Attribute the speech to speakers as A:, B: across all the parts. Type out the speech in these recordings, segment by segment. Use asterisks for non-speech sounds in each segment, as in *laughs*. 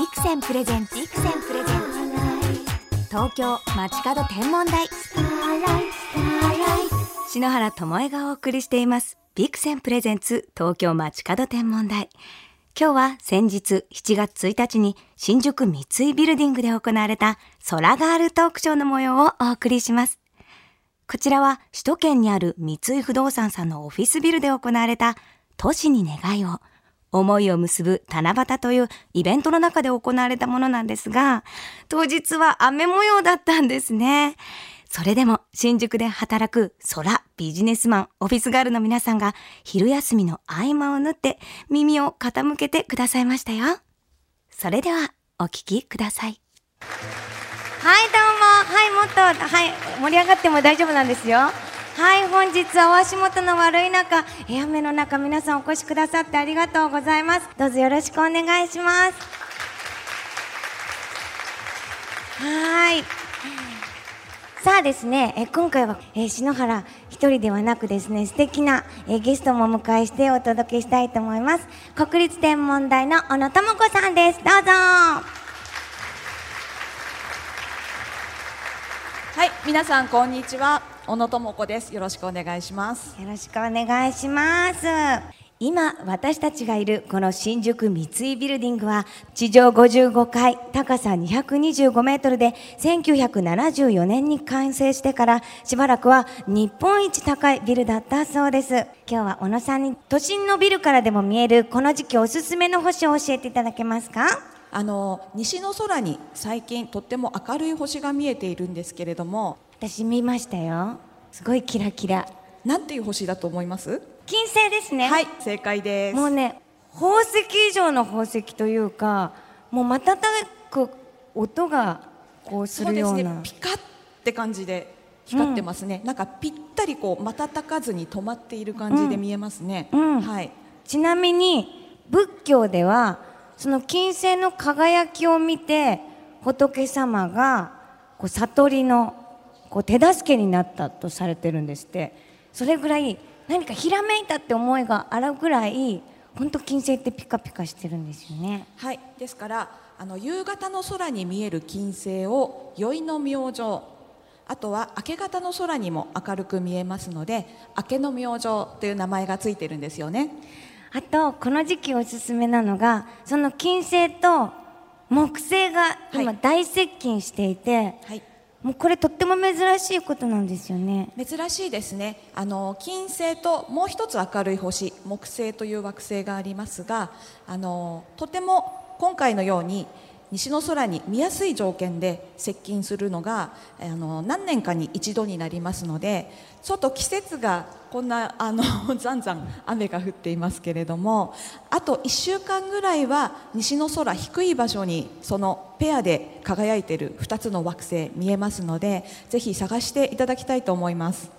A: ビクセンプレゼンツビクセンプレゼンツ。東京街角天文台。篠原智恵がお送りしています。ビクセンプレゼンツ東京街角天文台。今日は先日7月1日に新宿三井ビルディングで行われた空ガールトークショーの模様をお送りします。こちらは首都圏にある三井不動産さんのオフィスビルで行われた都市に願いを。思いを結ぶ七夕というイベントの中で行われたものなんですが、当日は雨模様だったんですね。それでも新宿で働く空ビジネスマンオフィスガールの皆さんが昼休みの合間を縫って耳を傾けてくださいましたよ。それではお聞きください。はいどうもはいもっとはい盛り上がっても大丈夫なんですよはい本日はお足元の悪い中雨の中皆さんお越しくださってありがとうございますどうぞよろしくお願いしますはいさあですね、え今回は、えー、篠原一人ではなくですね、素敵な、えー、ゲストもお迎えしてお届けしたいと思います。国立天文台の小野智子さんです。どうぞ。
B: はい、皆さんこんにちは。小野智子です。よろしくお願いします。
A: よろしくお願いします。今私たちがいるこの新宿三井ビルディングは地上55階高さ225メートルで1974年に完成してからしばらくは日本一高いビルだったそうです今日は小野さんに都心のビルからでも見えるこの時期おすすめの星を教えていただけますか？
B: あの西の空に最近とっても明るい星が見えているんですけれども。
A: 私見ましたよ。すごいキラキラ。
B: なんていう星だと思います？
A: 金星ですね。
B: はい正解です。
A: もうね宝石以上の宝石というかもう瞬く音がこうするような。
B: そうですね。ピカって感じで光ってますね、うん、なんかぴったりこう瞬かずに止まっている感じで見えますね、
A: うん。うん、
B: はい。
A: ちなみに仏教ではその金星の輝きを見て仏様がこう悟りのこう手助けになったとされてるんですって。それぐらい何かひらめいたって思いがあるぐらい本当金星ってピカピカしてるんですよね。
B: はい。ですからあの夕方の空に見える金星を宵の明星あとは明け方の空にも明るく見えますので明けの明星という名前がついてるんですよね。
A: あとこの時期おすすめなのがその金星と木星が今大接近していて、はいはい、もうこれとっても珍しいことなんですよね。
B: 珍しいですね。あの金星ともう一つ明るい星木星という惑星がありますがあのとても今回のように西の空に見やすい条件で接近するのがあの何年かに一度になりますのでちょっと季節がこんなあの *laughs* ざんざん雨が降っていますけれどもあと1週間ぐらいは西の空低い場所にそのペアで輝いている2つの惑星見えますのでぜひ探していただきたいと思います。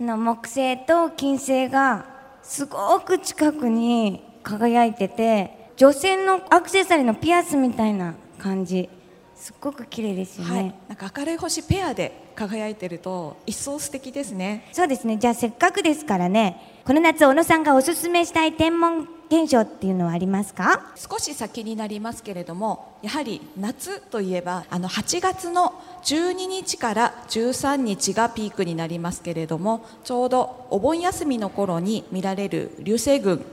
A: の木星と金星がすごく近くに輝いてて女性のアクセサリーのピアスみたいな感じ。すっごく綺麗ですよね、はい、
B: なんか明るい星ペアで輝いてると一層素敵ですね。
A: そうですね。じゃあせっかくですからねこの夏小野さんがおすすめしたい天文現象っていうのはありますか？
B: 少し先になりますけれどもやはり夏といえばあの8月の12日から13日がピークになりますけれどもちょうどお盆休みの頃に見られる流星群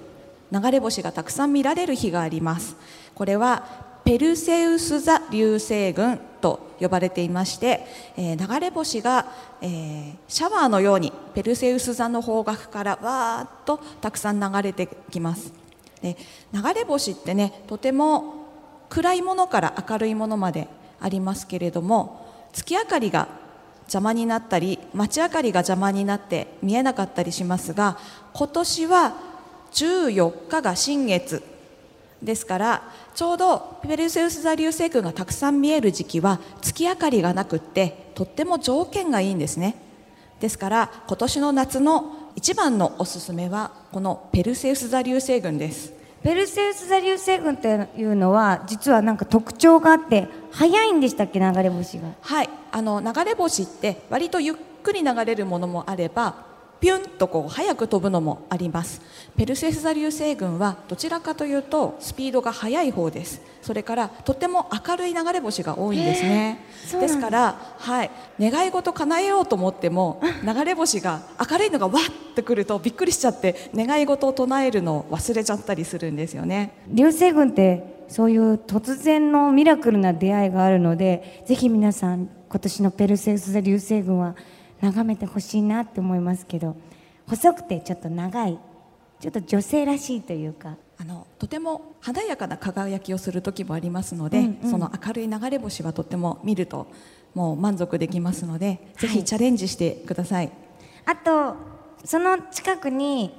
B: 流れ星がたくさん見られる日があります。これはペルセウス座流星群と呼ばれていまして、えー、流れ星が、えー、シャワーのようにペルセウス座の方角からわーっとたくさん流れてきます。で流れ星ってねとても暗いものから明るいものまでありますけれども月明かりが邪魔になったり街明かりが邪魔になって見えなかったりしますが今年は14日が新月。ですからちょうどペルセウス座流星群がたくさん見える時期は月明かりがなくってとっても条件がいいんですね。ですから今年の夏の一番のおすすめはこのペルセウス座流星群です。
A: ペルセウス座流星群っていうのは実はなんか特徴があって早いんでしたっけ流れ星が？
B: はい。あの流れ星って割とゆっくり流れるものもあればピュンとこう早く飛ぶのもあります。ペルセウス座流星群はどちらかというとスピードが速い方です。それからとても明るい流れ星が多いんですね、
A: えー、
B: ですからはい。願い事叶えようと思っても流れ星が明るいのがわっとくるとびっくりしちゃって願い事を唱えるのを忘れちゃったりするんですよね。
A: 流星群ってそういう突然のミラクルな出会いがあるのでぜひ皆さん今年のペルセウス座流星群は眺めてほしいなって思いますけど細くてちょっと長いちょっと女性らしいというか。
B: あのとても華やかな輝きをする時もありますので、うんうん、その明るい流れ星はとても見るともう満足できますので、はい、ぜひチャレンジしてください。
A: あとその近くに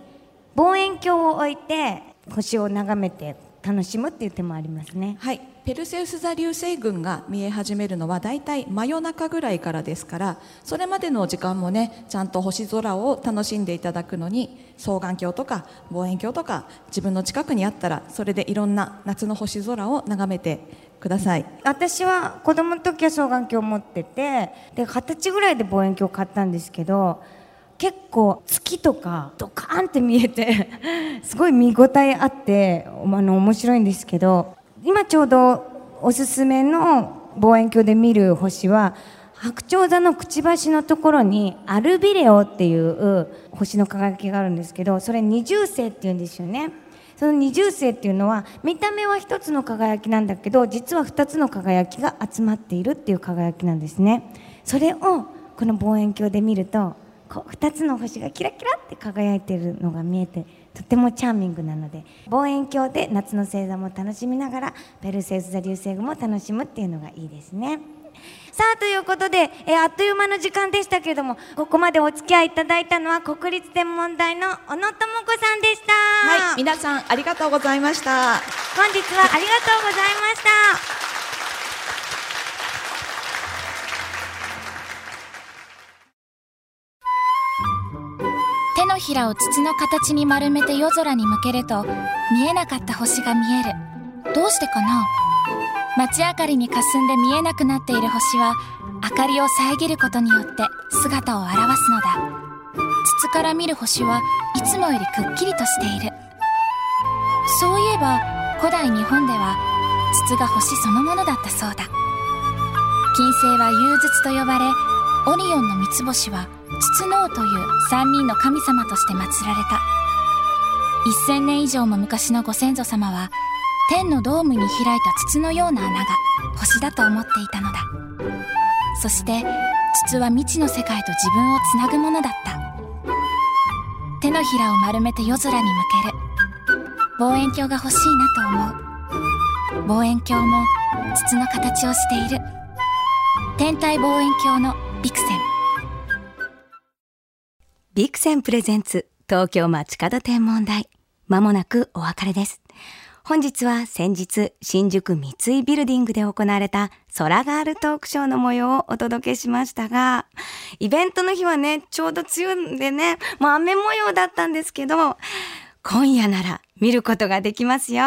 A: 望遠鏡を置いて星を眺めて楽しむっていう手もありますね。
B: はい。ペルセウス座流星群が見え始めるのはだいたい真夜中ぐらいからですからそれまでの時間もねちゃんと星空を楽しんでいただくのに双眼鏡とか望遠鏡とか自分の近くにあったらそれでいろんな夏の星空を眺めてください。
A: 私は子供の時は双眼鏡を持っててで二十歳ぐらいで望遠鏡を買ったんですけど結構月とかドカーンって見えて *laughs* すごい見応えあってあの面白いんですけど今ちょうどおすすめの望遠鏡で見る星は白鳥座のくちばしのところにアルビレオっていう星の輝きがあるんですけどそれ二重星っていうんですよね。その二重星っていうのは見た目は一つの輝きなんだけど実は二つの輝きが集まっているっていう輝きなんですね。それをこの望遠鏡で見るとこう2つの星がキラキラって輝いてるのが見えてとてもチャーミングなので望遠鏡で夏の星座も楽しみながらペルセウス座流星群も楽しむっていうのがいいですね。さあということで、えあっという間の時間でしたけれどもここまでお付き合いいただいたのは国立天文台の小野智子さんでした。
B: はい皆さんありがとうございました。
A: 本日はありがとうございました
C: のひらを筒の形に丸めて夜空に向けると見えなかった星が見える。どうしてかな？街明かりに霞んで見えなくなっている星は明かりを遮ることによって姿を現すのだ。筒から見る星はいつもよりくっきりとしている。そういえば古代日本では筒が星そのものだったそうだ。金星は融筒と呼ばれオリオンの三つ星は筒の王という三人の神様として祀られた。1000年以上も昔のご先祖様は天のドームに開いた筒のような穴が星だと思っていたのだ。そして筒は未知の世界と自分をつなぐものだった。手のひらを丸めて夜空に向ける。望遠鏡が欲しいなと思う。望遠鏡も筒の形をしている。天体望遠鏡のビクセン。
A: ビクセンプレゼンツ東京街角天文台。まもなくお別れです。本日は先日新宿三井ビルディングで行われた空ガールトークショーの模様をお届けしましたが、イベントの日はね、ちょうど梅雨でね、もう雨模様だったんですけど、今夜なら見ることができますよ。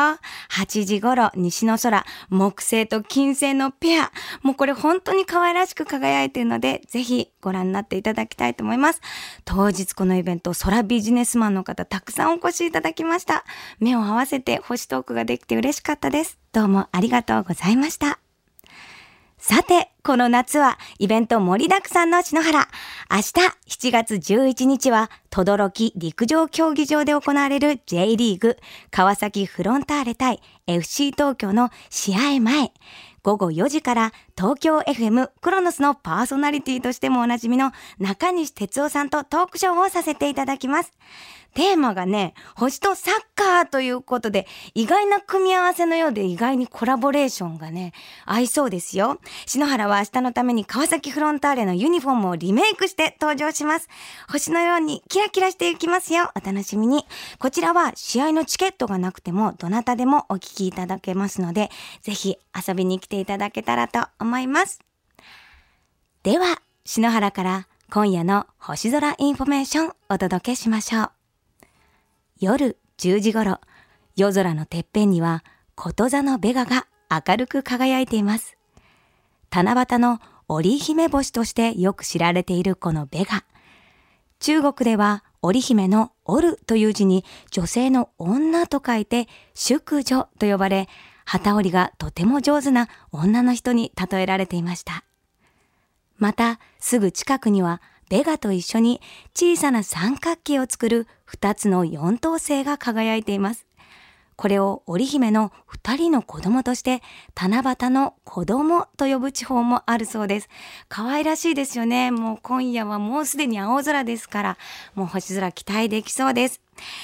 A: 8時頃、西の空、木星と金星のペア。もうこれ本当に可愛らしく輝いているので、ぜひご覧になっていただきたいと思います。当日このイベント、空ビジネスマンの方たくさんお越しいただきました。目を合わせて星トークができて嬉しかったです。どうもありがとうございました。さて、この夏はイベント盛りだくさんの篠原。明日7月11日は、轟陸上競技場で行われる J リーグ川崎フロンターレ対 FC 東京の試合前。午後4時から東京 FM クロノスのパーソナリティとしてもおなじみの中西哲夫さんとトークショーをさせていただきます。テーマがね、星とサッカーということで、意外な組み合わせのようで意外にコラボレーションがね、合いそうですよ。篠原は明日のために川崎フロンターレのユニフォームをリメイクして登場します。星のようにキラキラしていきますよ。お楽しみに。こちらは試合のチケットがなくても、どなたでもお聞きいただけますので、ぜひ遊びに来ていただけたらと思います。思いますでは、篠原から今夜の星空インフォメーションお届けしましょう。夜10時頃、夜空のてっぺんには、こと座のベガが明るく輝いています。七夕の織姫星としてよく知られているこのベガ。中国では織姫の織るという字に女性の女と書いて淑女と呼ばれ、旗織りがとても上手な女の人に例えられていました。また、すぐ近くにはベガと一緒に小さな三角形を作る二つの四等星が輝いています。これを織姫の二人の子供として七夕の子供と呼ぶ地方もあるそうです。可愛らしいですよね。もう今夜はもうすでに青空ですから、もう星空期待できそうです。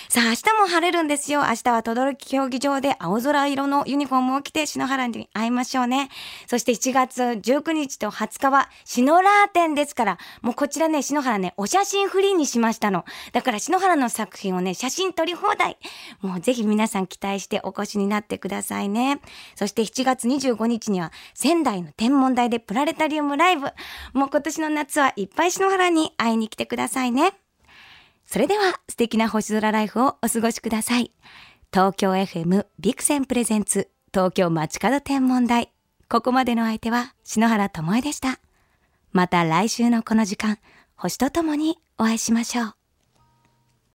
A: さあ、明日も晴れるんですよ。明日は轟競技場で青空色のユニフォームを着て篠原に会いましょうね。そして7月19日と20日は篠ラー展ですから、もうこちらね、篠原ね、お写真フリーにしましたの。だから篠原の作品をね、写真撮り放題。もうぜひ皆さん期待してお越しになってくださいね。そして7月25日には仙台の天文台でプラネタリウムライブ。もう今年の夏はいっぱい篠原に会いに来てくださいね。それでは素敵な星空ライフをお過ごしください。東京 FM ビクセンプレゼンツ東京街角天文台。ここまでの相手は篠原智恵でした。また来週のこの時間、星とともにお会いしましょう。